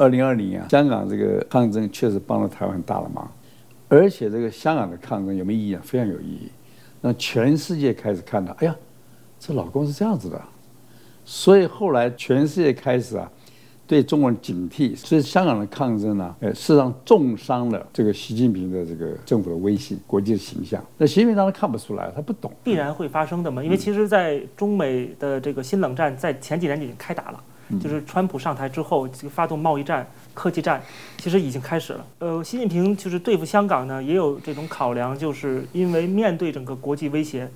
二零二零啊，香港这个抗争确实帮了台湾很大的忙，而且这个香港的抗争有没有意义啊？非常有意义，让全世界开始看到，哎呀，这老公是这样子的，所以后来全世界开始啊。对中国人警惕，所以香港的抗争呢，呃，事实上重伤了这个习近平的这个政府的威信、国际的形象。那习近平当然看不出来，他不懂，必然会发生的嘛。因为其实，在中美的这个新冷战在前几年已经开打了，就是川普上台之后，这个发动贸易战、科技战，其实已经开始了。呃，习近平就是对付香港呢，也有这种考量，就是因为面对整个国际威胁，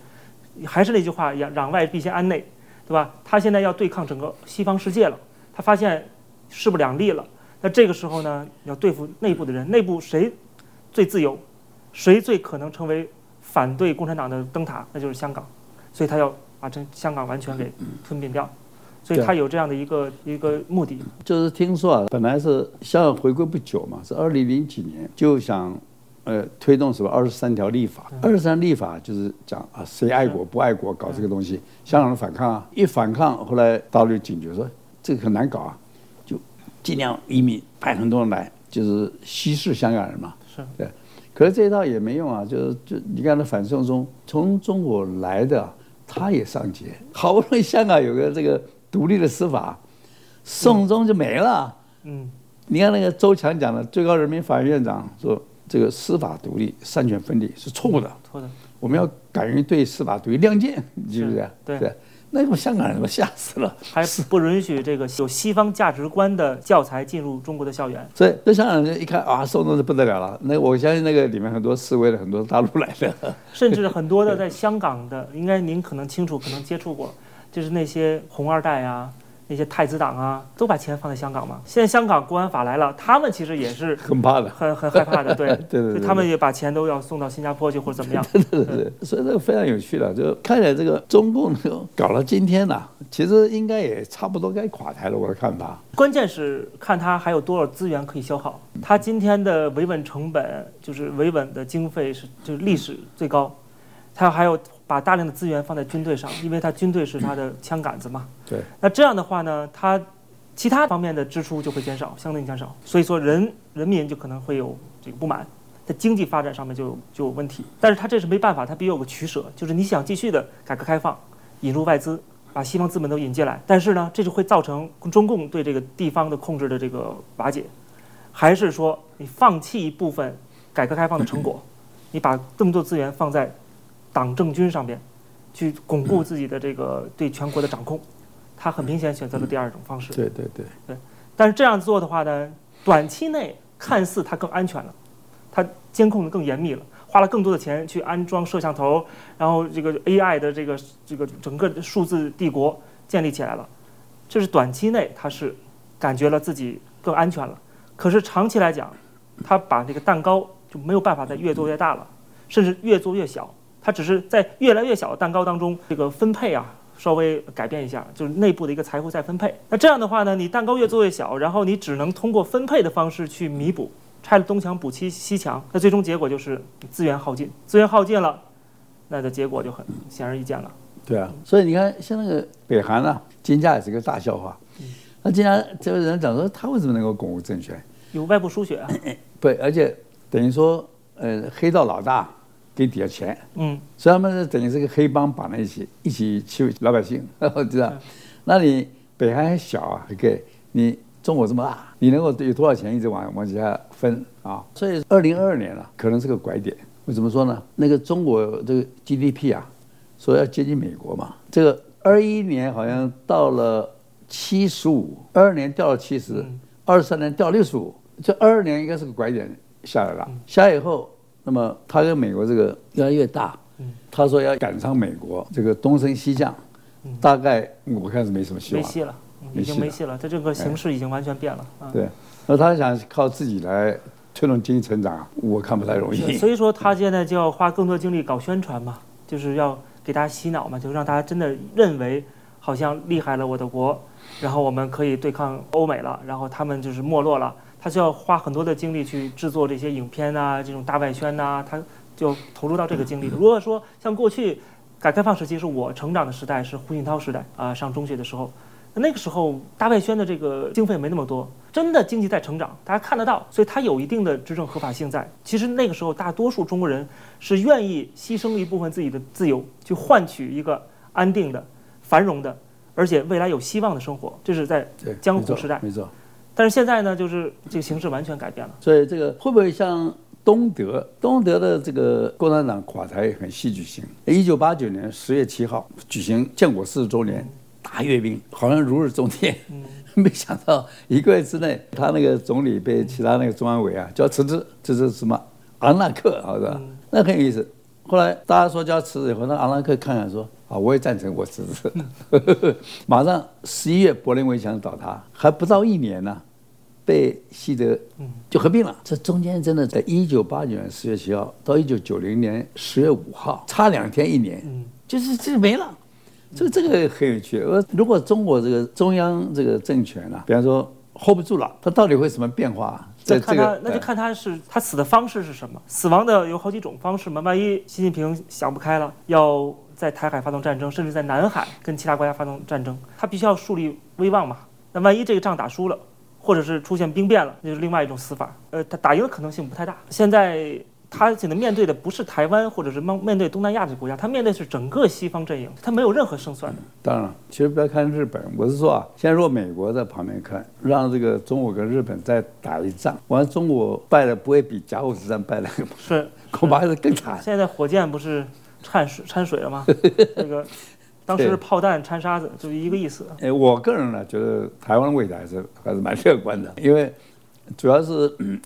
还是那句话一样，攘外必先安内，对吧？他现在要对抗整个西方世界了，他发现。势不两立了，那这个时候呢，要对付内部的人，内部谁最自由，谁最可能成为反对共产党的灯塔，那就是香港，所以他要把这香港完全给吞并掉，所以他有这样的一个一个目的。就是听说啊，本来是香港回归不久嘛，是二零零几年就想，呃，推动什么二十三条立法，二十三立法就是讲啊，谁爱国不爱国搞这个东西，香港人反抗啊，一反抗，后来大陆就警觉说这个很难搞啊。就尽量移民派很多人来，就是稀释香港人嘛。是对，可是这一套也没用啊。就是就你看那反送中，从中国来的他也上街，好不容易香港有个这个独立的司法，送中就没了。嗯，你看那个周强讲的，最高人民法院院长说，这个司法独立、三权分立是错误的。错的。我们要敢于对司法独立亮剑，是不是？对。那帮香港人都吓死了，还不允许这个有西方价值观的教材进入中国的校园。所以，那香港人一看啊，送中就不得了了。那我相信那个里面很多示威的，很多大陆来的，甚至很多的在香港的，应该您可能清楚，可能接触过，就是那些红二代啊。那些太子党啊，都把钱放在香港嘛。现在香港国安法来了，他们其实也是很怕的，很很害怕的，对 对，对，对，对他们也把钱都要送到新加坡去或者怎么样。对对对，对，所以这个非常有趣的，就看起来这个中共搞到今天呢，其实应该也差不多该垮台了。我的看法，关键是看他还有多少资源可以消耗。他今天的维稳成本就是维稳的经费是就是历史最高，他还有。把大量的资源放在军队上，因为他军队是他的枪杆子嘛。对。那这样的话呢，他其他方面的支出就会减少，相对减少。所以说人人民就可能会有这个不满，在经济发展上面就就有问题。但是他这是没办法，他必须有个取舍，就是你想继续的改革开放，引入外资，把西方资本都引进来，但是呢，这就会造成中共对这个地方的控制的这个瓦解，还是说你放弃一部分改革开放的成果，你把这么多资源放在。党政军上边，去巩固自己的这个对全国的掌控，他很明显选择了第二种方式。对对对对，但是这样做的话呢，短期内看似它更安全了，它监控的更严密了，花了更多的钱去安装摄像头，然后这个 AI 的这个这个整个数字帝国建立起来了，这是短期内它是感觉了自己更安全了。可是长期来讲，它把这个蛋糕就没有办法再越做越大了，甚至越做越小。它只是在越来越小的蛋糕当中，这个分配啊，稍微改变一下，就是内部的一个财富再分配。那这样的话呢，你蛋糕越做越小，然后你只能通过分配的方式去弥补，拆了东墙补西西墙，那最终结果就是资源耗尽，资源耗尽了，那的结果就很显而易见了。对啊，所以你看，像那个北韩啊，金价也是个大笑话。那金家这个人讲说，他为什么能够巩固政权？有外部输血啊。对，而且等于说，呃，黑道老大。给底下钱，嗯，所以他们是等于是个黑帮绑在一起，一起欺负老百姓，知道？那你北韩还小啊，还可以，你中国这么大，你能够有多少钱一直往往底下分啊？所以二零二二年了，可能是个拐点。为什么说呢？那个中国这个 GDP 啊，说要接近美国嘛，这个二一年好像到了七十五，二二年掉了七十，二三年掉六十五，这二二年应该是个拐点下来了，下来以后。那么他跟美国这个越来越大，他说要赶上美国这个东升西降，大概我看是没什么希望，没戏了，已经没戏了，这整个形势已经完全变了。对，那他想靠自己来推动经济成长，我看不太容易。所以说他现在就要花更多精力搞宣传嘛，就是要给大家洗脑嘛，就是让大家真的认为好像厉害了我的国，然后我们可以对抗欧美了，然后他们就是没落了。他需要花很多的精力去制作这些影片啊，这种大外宣呐、啊，他就投入到这个精力。如果说像过去改革开放时期是我成长的时代，是胡锦涛时代啊，上中学的时候，那个时候大外宣的这个经费没那么多，真的经济在成长，大家看得到，所以它有一定的执政合法性在。其实那个时候，大多数中国人是愿意牺牲一部分自己的自由，去换取一个安定的、繁荣的，而且未来有希望的生活。这是在江湖时代，没错。没错。但是现在呢，就是这个形势完全改变了。所以这个会不会像东德？东德的这个共产党垮台很戏剧性。一九八九年十月七号举行建国四十周年大阅兵，好像如日中天。嗯。没想到一个月之内，他那个总理被其他那个中央委啊叫辞职，这是什么？昂纳克啊，是吧？那很有意思。后来大家说叫辞职以后，那昂纳克看看说啊，我也赞成我辞职。马上十一月柏林围墙倒塌，还不到一年呢，被西德就合并了。这中间真的在一九八九年十月七号到一九九零年十月五号，差两天一年，就是这没了。这个这个很有趣。呃如果中国这个中央这个政权啊，比方说 hold 不住了，它到底会什么变化？这看他，那就看他是他死的方式是什么。死亡的有好几种方式嘛。万一习近平想不开了，要在台海发动战争，甚至在南海跟其他国家发动战争，他必须要树立威望嘛。那万一这个仗打输了，或者是出现兵变了，那就是另外一种死法。呃，他打赢的可能性不太大。现在。他现在面对的不是台湾，或者是面面对东南亚的国家，他面对的是整个西方阵营，他没有任何胜算的。当然了，其实不要看日本，我是说啊，现在如果美国在旁边看，让这个中国跟日本再打一仗，完中国败了不会比甲午之战败了，是 恐怕还是更惨。现在火箭不是掺水掺水了吗？那个当时是炮弹掺沙子，就一个意思。哎，我个人呢觉得台湾的未来还是还是蛮乐观的，因为。主要是，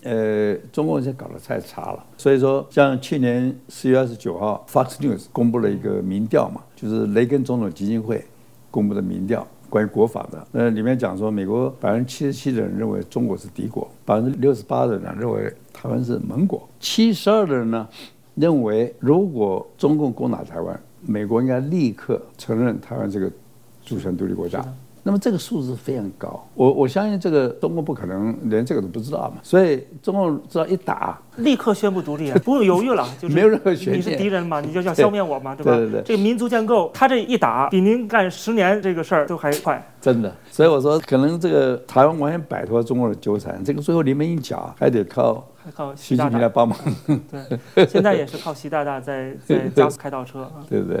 呃，中共现在搞得太差了，所以说，像去年四月二十九号，Fox News 公布了一个民调嘛，就是雷根总统基金会公布的民调，关于国法的，那里面讲说，美国百分之七十七的人认为中国是敌国，百分之六十八的人认为台湾是盟国，七十二的人呢认为，如果中共攻打台湾，美国应该立刻承认台湾这个主权独立国家。那么这个数字非常高，我我相信这个中共不可能连这个都不知道嘛，所以中共只要一打，立刻宣布独立，不用犹豫了，就是没有任何悬念。你是敌人嘛，你就要消灭我嘛，对吧？对对对。这个民族建构，他这一打，比您干十年这个事儿都还快。真的，所以我说，可能这个台湾完全摆脱中国的纠缠，这个最后临门一脚还得靠。靠习近平来帮忙，对，现在也是靠习大大在 在加速开倒车，对不对？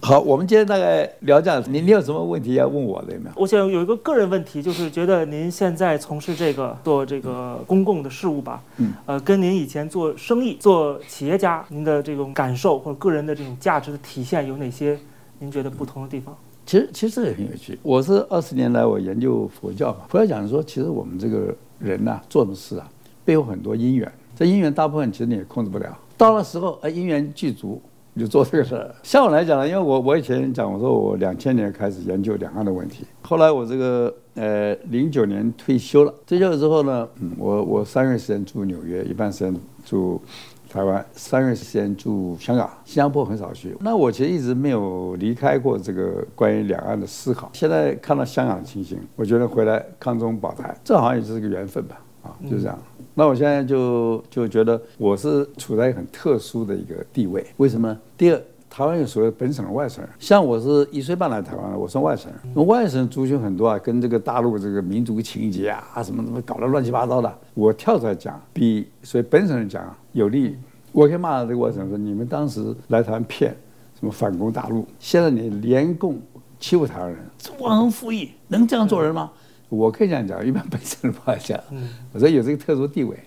好，我们今天大概聊这样，您你有什么问题要问我的有没有？我想有一个个人问题，就是觉得您现在从事这个做这个公共的事务吧，嗯，呃，跟您以前做生意、做企业家，您的这种感受或者个人的这种价值的体现有哪些？您觉得不同的地方？其实其实这也很有趣。我是二十年来我研究佛教嘛，佛教讲说，其实我们这个人呐、做的事啊？背后很多因缘，这因缘大部分其实你也控制不了。到了时候，哎，因缘具足，你就做这个事儿。像我来讲呢，因为我我以前讲，我说我两千年开始研究两岸的问题，后来我这个呃零九年退休了。退休了之后呢，嗯，我我三月时间住纽约，一半时间住台湾，三月时间住香港，新加坡很少去。那我其实一直没有离开过这个关于两岸的思考。现在看到香港的情形，我觉得回来抗中保台，这好像也是个缘分吧。啊就这样，那我现在就就觉得我是处在一个很特殊的一个地位。为什么？第二，台湾有所谓本省的外省人，像我是一岁半来台湾的，我算外省人。那外省族群很多啊，跟这个大陆这个民族情结啊，什么什么搞得乱七八糟的。我跳出来讲，比所以本省人讲有利。我可以骂这个外省人说：你们当时来台湾骗，什么反攻大陆，现在你联共欺负台湾人，忘恩负义，能这样做人吗？我可以这样讲，一般本省人不爱讲。我说有这个特殊地位，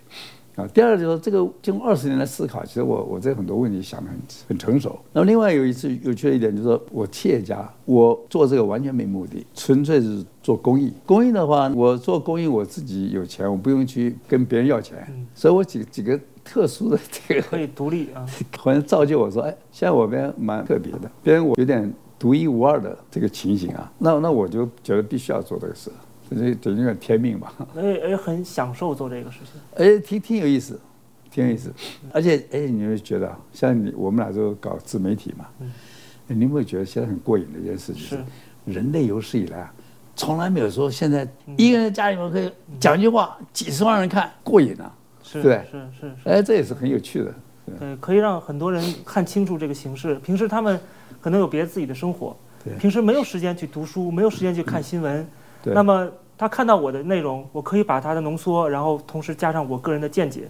啊。第二就是说，这个经过二十年的思考，其实我我这很多问题想得很很成熟。那么另外有一次有趣的一点就是说，我企业家，我做这个完全没目的，纯粹是做公益。公益的话，我做公益，我自己有钱，我不用去跟别人要钱，所以我几几个特殊的这个可以独立啊，好像造就我说，哎，现在我们蛮特别的，别人我有点独一无二的这个情形啊，那那我就觉得必须要做这个事。这这有点天命吧？哎哎，很享受做这个事情。哎，挺挺有意思，挺有意思。而且哎，你会觉得，像你我们俩都搞自媒体嘛，嗯，你有没有觉得现在很过瘾的一件事情？是，人类有史以来啊，从来没有说现在一个人家里面可以讲一句话，几十万人看，过瘾啊，是对，是是是。哎，这也是很有趣的。对，可以让很多人看清楚这个形势。平时他们可能有别的自己的生活，对，平时没有时间去读书，没有时间去看新闻。那么他看到我的内容，我可以把它的浓缩，然后同时加上我个人的见解，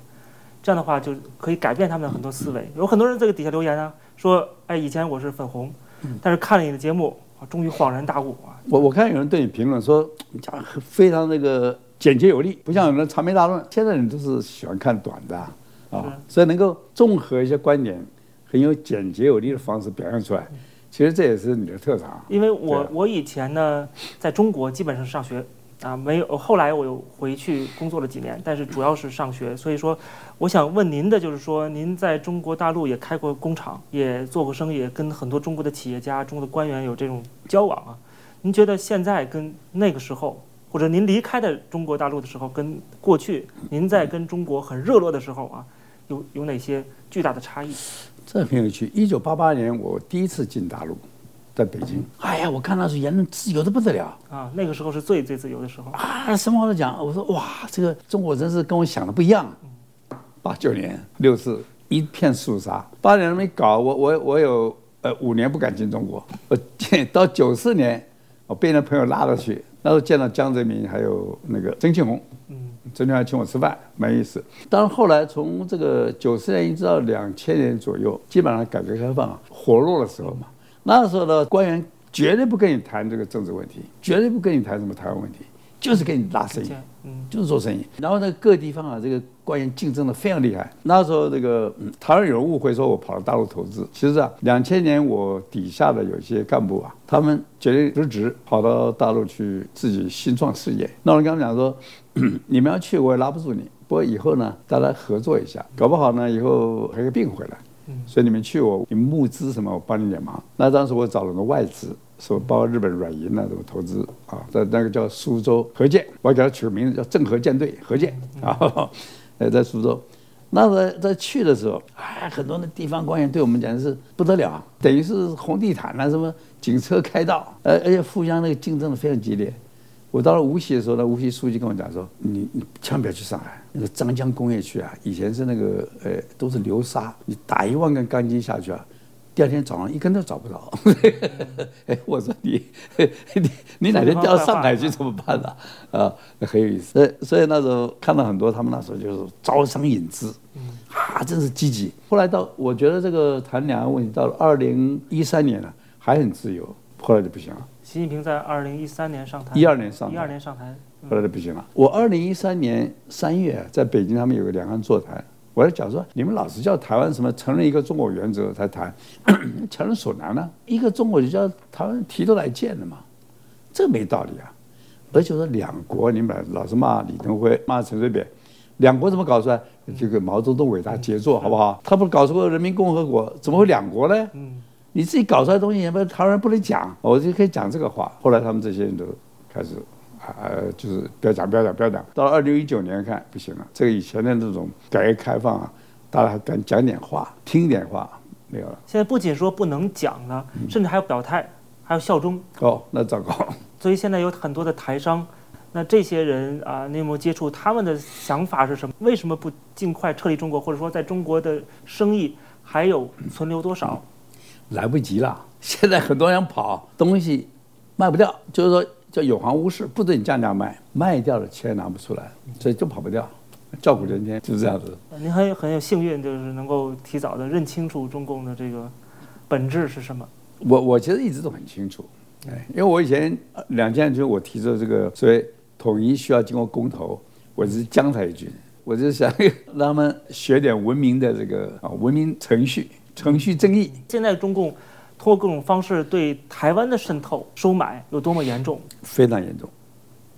这样的话就可以改变他们的很多思维。有很多人在这个底下留言啊，说，哎，以前我是粉红，但是看了你的节目，终于恍然大悟啊。我我看有人对你评论说，你讲非常那个简洁有力，不像有人长篇大论。现在人都是喜欢看短的啊，啊，所以能够综合一些观点，很有简洁有力的方式表现出来。其实这也是你的特长，因为我我以前呢，在中国基本上上学啊，没有，后来我又回去工作了几年，但是主要是上学。所以说，我想问您的就是说，您在中国大陆也开过工厂，也做过生意，也跟很多中国的企业家、中国的官员有这种交往啊。您觉得现在跟那个时候，或者您离开的中国大陆的时候，跟过去您在跟中国很热络的时候啊，有有哪些巨大的差异？这很有趣。一九八八年，我第一次进大陆，在北京。哎呀，我看那是言论自由的不得了啊！那个时候是最最自由的时候啊！什么话都讲。我说哇，这个中国真是跟我想的不一样。八九年六四一片肃杀，八年都没搞。我我我有呃五年不敢进中国。我见到九四年，我被那朋友拉着去，那时候见到江泽民还有那个曾庆红。曾经还请我吃饭，没意思。但是后来从这个九十年一直到两千年左右，基本上改革开放火热的时候嘛，那时候的官员绝对不跟你谈这个政治问题，绝对不跟你谈什么台湾问题。就是跟你拉生意，嗯，就是做生意。然后呢，各地方啊，这个官员竞争的非常厉害。那时候，这个嗯，台湾有人误会说我跑到大陆投资。其实啊，两千年我底下的有些干部啊，他们决定辞职，跑到大陆去自己新创事业。那我跟他们讲说，你们要去，我也拉不住你。不过以后呢，大家合作一下，搞不好呢，以后还可以并回来。所以你们去我，你们募资什么，我帮你点忙。那当时我找了个外资。说包括日本软银那种投资啊，在那个叫苏州合建，我给他取个名字叫郑和舰队合建啊，呃，在苏州，那在在去的时候，哎，很多的地方官员对我们讲的是不得了，等于是红地毯啊，什么警车开道，而而且互相那个竞争的非常激烈。我到了无锡的时候呢，无锡书记跟我讲说，你你千万不要去上海，那个张江工业区啊，以前是那个呃都是流沙，你打一万根钢筋下去啊。第二天早上一根都找不着，哎，我说你，你你哪天调到上海去怎么办呢？啊，很有意思。所以所以那时候看到很多他们那时候就是招商引资，啊，真是积极。后来到我觉得这个谈两岸问题到了二零一三年了，还很自由，后来就不行了。习近平在二零一三年上台，一二年上台，一二年上台，后来就不行了。我二零一三年三月在北京，他们有个两岸座谈。我在讲说，你们老是叫台湾什么承认一个中国原则才谈，强人所难呢？一个中国就叫台湾提都来见的嘛，这没道理啊！而且说两国，你们老是骂李登辉、骂陈水扁，两国怎么搞出来？这个毛泽东伟大杰作，好不好？他不搞出个人民共和国，怎么会两国呢？你自己搞出来的东西，也不台湾人不能讲，我就可以讲这个话。后来他们这些人都开始。呃，就是不要讲，不要讲，不要讲。到了二零一九年看不行了，这个以前的那种改革开放啊，大家还敢讲点话，听点话，没有了。现在不仅说不能讲了，甚至还要表态，还要效忠。哦，那糟糕。所以现在有很多的台商，那这些人啊，你有没有接触？他们的想法是什么？为什么不尽快撤离中国？或者说，在中国的生意还有存留多少？来不及了，现在很多人跑，东西卖不掉，就是说。叫有行无市，不准你降价卖，卖掉了钱拿不出来，所以就跑不掉，叫苦连天就是这样子。您很很有幸运，就是能够提早的认清楚中共的这个本质是什么。我我其实一直都很清楚，哎，因为我以前两千年就我提出这个，所以统一需要经过公投，我是江淮军，我就想让他们学点文明的这个啊文明程序、程序正义。现在中共。通过各种方式对台湾的渗透、收买有多么严重？非常严重，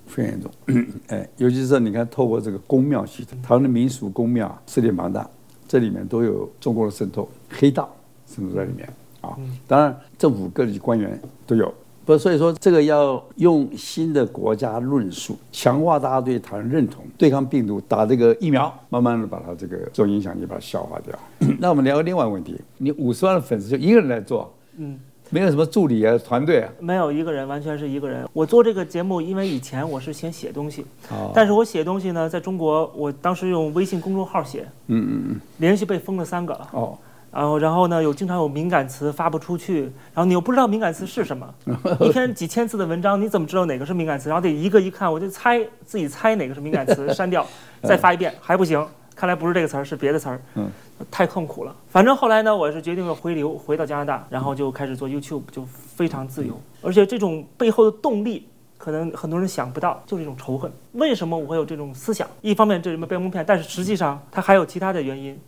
非常严重。哎，尤其是你看，透过这个公庙系统，台湾的民俗公庙势力庞大，这里面都有中国的渗透、黑道渗透在里面啊。当然，政府各级官员都有。不，所以说这个要用新的国家论述，强化大家对台湾认同，对抗病毒，打这个疫苗，慢慢的把它这个这种影响力把它消化掉。那我们聊个另外一个问题，你五十万的粉丝就一个人来做？嗯，没有什么助理啊，团队啊，没有一个人，完全是一个人。我做这个节目，因为以前我是先写东西，哦，但是我写东西呢，在中国，我当时用微信公众号写，嗯嗯嗯，连续被封了三个。了。哦，然后然后呢，有经常有敏感词发不出去，然后你又不知道敏感词是什么，一篇几千字的文章，你怎么知道哪个是敏感词？然后得一个一看，我就猜自己猜哪个是敏感词，删掉，再发一遍。还不行，看来不是这个词儿，是别的词儿，嗯，太痛苦了。反正后来呢，我是决定了回流，回到加拿大，然后就开始做 YouTube，就非常自由，而且这种背后的动力。可能很多人想不到，就是一种仇恨。为什么我会有这种思想？一方面这什么被蒙骗，但是实际上它还有其他的原因，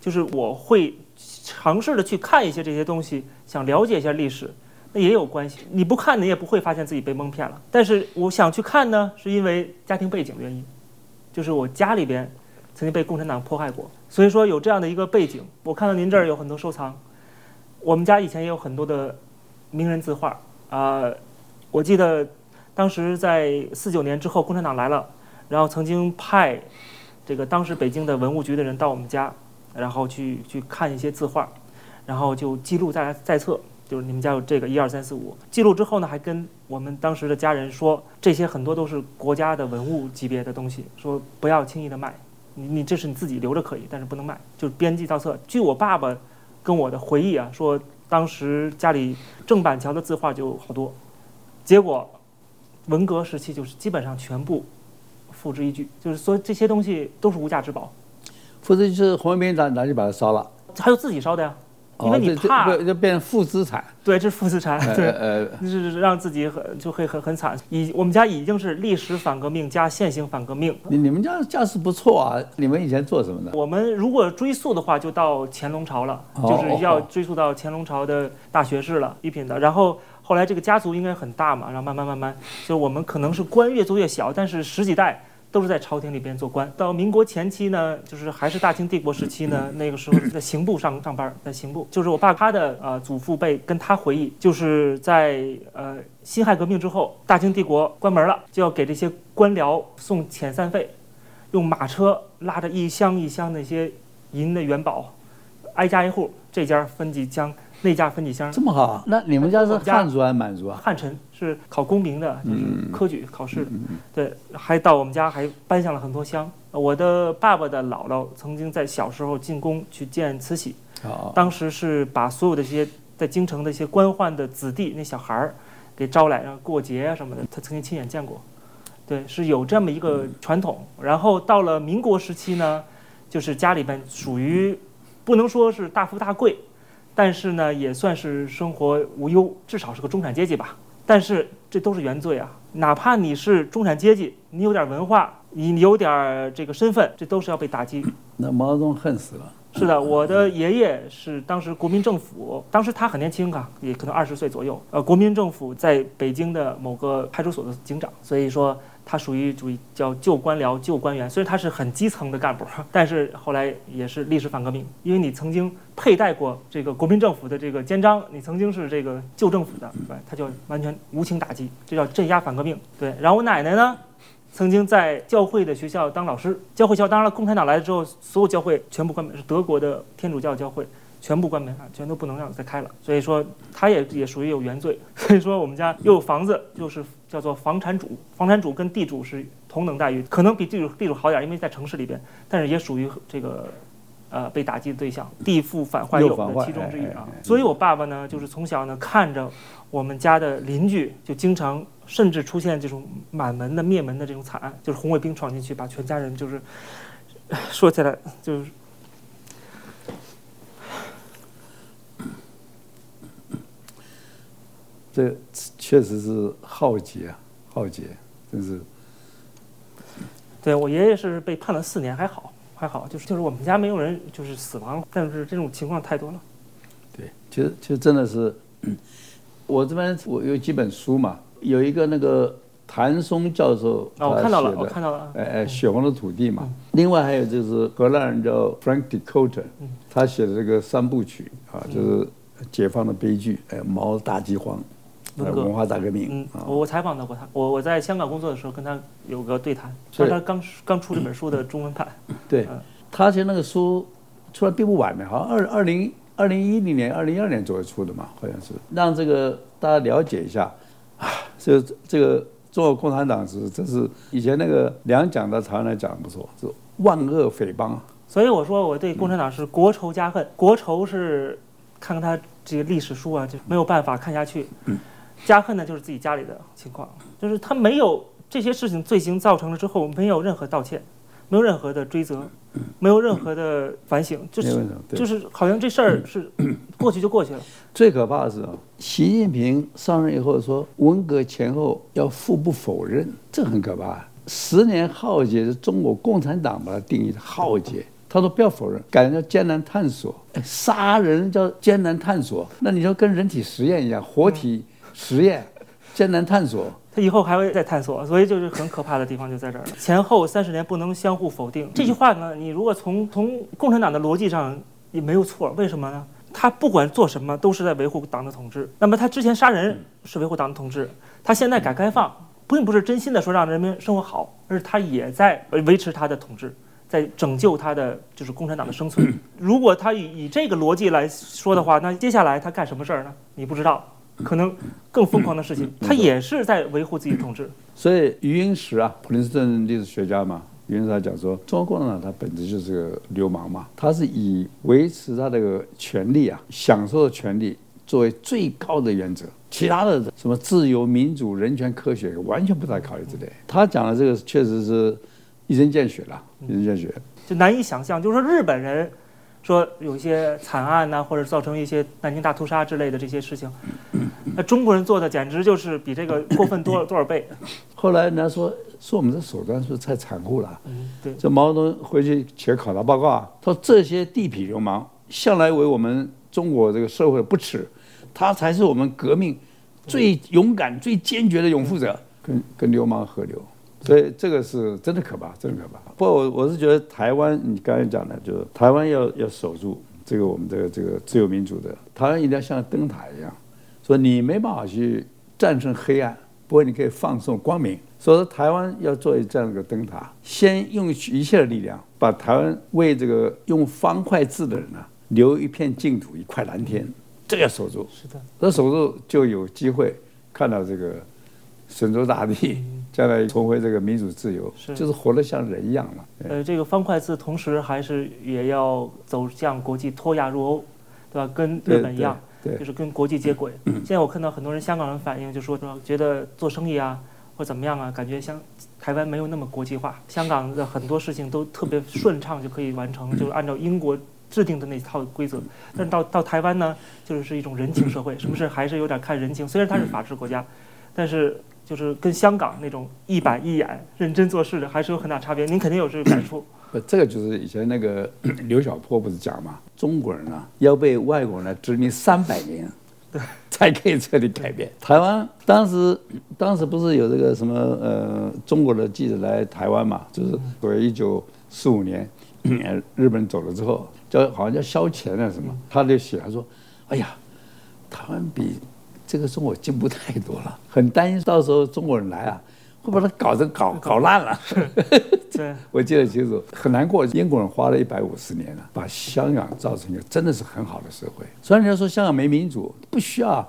就是我会尝试着去看一些这些东西，想了解一下历史，那也有关系。你不看，你也不会发现自己被蒙骗了。但是我想去看呢，是因为家庭背景原因，就是我家里边曾经被共产党迫害过，所以说有这样的一个背景。我看到您这儿有很多收藏，我们家以前也有很多的名人字画啊、呃，我记得。当时在四九年之后，共产党来了，然后曾经派这个当时北京的文物局的人到我们家，然后去去看一些字画，然后就记录在在册，就是你们家有这个一二三四五。记录之后呢，还跟我们当时的家人说，这些很多都是国家的文物级别的东西，说不要轻易的卖，你你这是你自己留着可以，但是不能卖，就是编辑造册。据我爸爸跟我的回忆啊，说当时家里郑板桥的字画就好多，结果。文革时期就是基本上全部付之一炬，就是说这些东西都是无价之宝。付之一炬是红卫兵拿拿去把它烧了，还有自己烧的呀，因为你怕就、变成负资产。对，这是负资产，对，呃，就是让自己很就会很很惨。已我们家已经是历史反革命加现行反革命。你你们家家世不错啊，你们以前做什么的？我们如果追溯的话，就到乾隆朝了，就是要追溯到乾隆朝的大学士了，一品的，然后。后来这个家族应该很大嘛，然后慢慢慢慢，就我们可能是官越做越小，但是十几代都是在朝廷里边做官。到民国前期呢，就是还是大清帝国时期呢，那个时候在刑部上上班，在刑部。就是我爸他的呃祖父辈跟他回忆，就是在呃辛亥革命之后，大清帝国关门了，就要给这些官僚送遣散费，用马车拉着一箱一箱那些银的元宝，挨家一户，这家分几箱。那家分几箱？这么好？那你们家是汉族还是满族啊？汉臣是考功名的，就是科举考试的。对，还到我们家还搬上了很多箱。我的爸爸的姥姥曾经在小时候进宫去见慈禧，当时是把所有的这些在京城的一些官宦的子弟那小孩儿给招来，然后过节啊什么的，他曾经亲眼见过。对，是有这么一个传统。然后到了民国时期呢，就是家里边属于不能说是大富大贵。但是呢，也算是生活无忧，至少是个中产阶级吧。但是这都是原罪啊！哪怕你是中产阶级，你有点文化，你有点这个身份，这都是要被打击。那毛泽东恨死了。是的，我的爷爷是当时国民政府，当时他很年轻啊，也可能二十岁左右。呃，国民政府在北京的某个派出所的警长，所以说。他属于属于叫旧官僚、旧官员，虽然他是很基层的干部，但是后来也是历史反革命，因为你曾经佩戴过这个国民政府的这个肩章，你曾经是这个旧政府的，对，他就完全无情打击，这叫镇压反革命。对，然后我奶奶呢，曾经在教会的学校当老师，教会校当然了，共产党来了之后，所有教会全部关门，是德国的天主教教会。全部关门啊，全都不能让再开了。所以说，他也也属于有原罪。所以说，我们家又有房子，就是叫做房产主，房产主跟地主是同等待遇，可能比地主地主好点，因为在城市里边，但是也属于这个，呃，被打击的对象，地富反坏右的其中之一啊。所以我爸爸呢，就是从小呢看着我们家的邻居，就经常甚至出现这种满门的灭门的这种惨案，就是红卫兵闯进去把全家人就是，说起来就是。这确实是浩劫啊，浩劫，真是。对，我爷爷是被判了四年，还好，还好，就是就是我们家没有人就是死亡，但是这种情况太多了。对，其实其实真的是，我这边我有几本书嘛，有一个那个谭松教授哦，我看到了，我看到了，哎哎，血红的土地嘛。另外还有就是荷兰人叫 Frank Dikotter，他写的这个三部曲啊，就是解放的悲剧，哎，毛大饥荒。文化大革命。嗯，我我采访到过他，我我在香港工作的时候跟他有个对谈，是他刚刚出这本书的中文版。对，他其实那个书出来并不晚的，好像二二零二零一零年、二零一二年左右出的嘛，好像是让这个大家了解一下啊，这这个中国共产党是真是以前那个两蒋的常人来讲的不错，是万恶匪帮所以我说我对共产党是国仇家恨，国仇是看看他这个历史书啊，就没有办法看下去。家恨呢，就是自己家里的情况，就是他没有这些事情罪行造成了之后，没有任何道歉，没有任何的追责，没有任何的反省，就是就是好像这事儿是过去就过去了。最可怕的是啊，习近平上任以后说文革前后要互不否认，这很可怕。十年浩劫是中国共产党把它定义的浩劫，他说不要否认，改成叫艰难探索。哎，杀人叫艰难探索，那你说跟人体实验一样，活体。实验，艰难探索，他以后还会再探索，所以就是很可怕的地方就在这儿了。前后三十年不能相互否定，这句话呢，你如果从从共产党的逻辑上也没有错，为什么呢？他不管做什么都是在维护党的统治。那么他之前杀人是维护党的统治，他现在改革开放并不是真心的说让人民生活好，而是他也在维持他的统治，在拯救他的就是共产党的生存。如果他以以这个逻辑来说的话，那接下来他干什么事儿呢？你不知道。可能更疯狂的事情，他也是在维护自己的统治。所以余英时啊，普林斯顿历史学家嘛，余英时他讲说，中国共产党他本质就是个流氓嘛，他是以维持他这个权利啊，享受的权利作为最高的原则，其他的什么自由、民主、人权、科学完全不在考虑之内。他讲的这个确实是一针见血了，一针见血，就难以想象，就是说日本人。说有一些惨案呐、啊，或者造成一些南京大屠杀之类的这些事情，那中国人做的简直就是比这个过分多了 多少倍。后来人家说说我们的手段是不是太残酷了？嗯，对。这毛泽东回去写考察报告啊，他说这些地痞流氓向来为我们中国这个社会不耻，他才是我们革命最勇敢、最坚决的拥护者，跟跟流氓合流。所以这个是真的可怕，真的可怕。不过我我是觉得台湾，你刚才讲的，就是台湾要要守住这个我们的这个自由民主的台湾，一定要像灯塔一样，说你没办法去战胜黑暗，不过你可以放送光明。所以说台湾要做这样一个灯塔，先用一切的力量，把台湾为这个用方块字的人呢、啊、留一片净土，一块蓝天，这个要守住。是的，这守住就有机会看到这个神州大地。将来重回这个民主自由，是就是活得像人一样嘛。呃，这个方块字同时还是也要走向国际脱亚入欧，对吧？跟日本一样，对就是跟国际接轨。嗯、现在我看到很多人香港人反映，就说说觉得做生意啊或怎么样啊，感觉像台湾没有那么国际化。香港的很多事情都特别顺畅就可以完成，就是按照英国制定的那套规则。但是到到台湾呢，就是是一种人情社会，什么事还是有点看人情。虽然它是法治国家，但是。就是跟香港那种一板一眼、认真做事的，还是有很大差别。您肯定有这个感触。不，这个就是以前那个 刘晓波不是讲嘛，中国人啊要被外国人来殖民三百年，对，才可以彻底改变。台湾当时当时不是有这个什么呃中国的记者来台湾嘛，就是所谓一九四五年，日本走了之后，叫好像叫萧乾啊什么，他就写他说，哎呀，台湾比。这个中国进步太多了，很担心到时候中国人来啊，会把它搞成搞搞烂了。对，我记得清楚，很难过。英国人花了一百五十年了，把香港造成一个真的是很好的社会。虽然人家说香港没民主，不需要，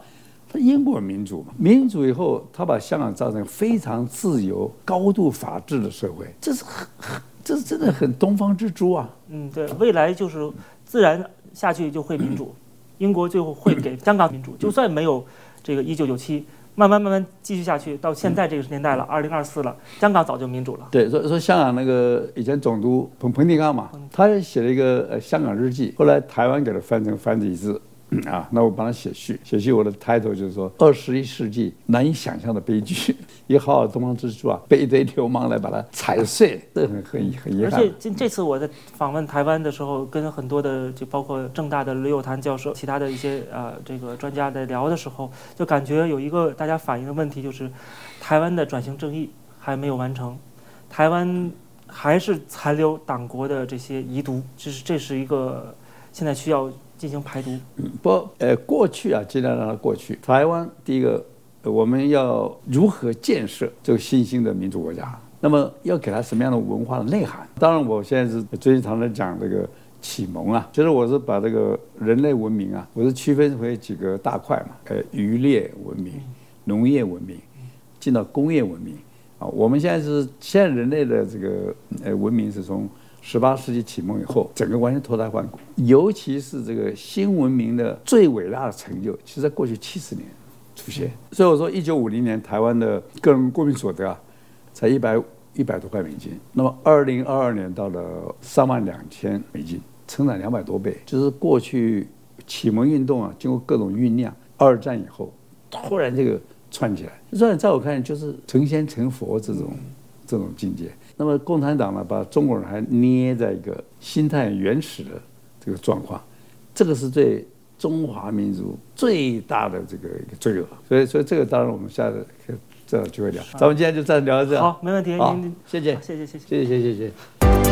他英国人民主嘛，民主以后他把香港造成非常自由、高度法治的社会，这是很很，这是真的很东方之珠啊。嗯，对，未来就是自然下去就会民主，英国最后会给香港民主，就算没有。这个一九九七，慢慢慢慢继续下去，到现在这个年代了，二零二四了，香港早就民主了。对，所以说香港那个以前总督彭彭定康嘛，他写了一个呃香港日记，后来台湾给他翻成繁体字。啊，那我帮他写序，写序我的 title 就是说，二十一世纪难以想象的悲剧，一号东方之珠啊，被一堆流氓来把它踩碎，这很很很遗憾。而且这这次我在访问台湾的时候，跟很多的就包括政大的刘有潭教授，其他的一些呃这个专家在聊的时候，就感觉有一个大家反映的问题就是，台湾的转型正义还没有完成，台湾还是残留党国的这些遗毒，就是这是一个现在需要。进行排毒，嗯，不，呃，过去啊，尽量让它过去。台湾第一个，我们要如何建设这个新兴的民主国家？那么要给它什么样的文化的内涵？当然，我现在是最近常常讲这个启蒙啊，就是我是把这个人类文明啊，我是区分为几个大块嘛，呃，渔猎文明、农业文明，进到工业文明啊。我们现在是现在人类的这个呃文明是从十八世纪启蒙以后，整个完全脱胎换骨。尤其是这个新文明的最伟大的成就，其实在过去七十年出现。所以我说，一九五零年台湾的个人国民所得啊，才一百一百多块美金。那么二零二二年到了三万两千美金，成长两百多倍。就是过去启蒙运动啊，经过各种酝酿，二战以后突然这个串起来，这在我看来就是成仙成佛这种这种境界。那么共产党呢，把中国人还捏在一个心态原始的这个状况，这个是对中华民族最大的这个一个罪恶。所以，所以这个当然我们下次再有机会聊。咱们今天就暂时聊到这。好，没问题。好，谢谢，谢谢，谢谢，谢谢，谢谢，谢谢。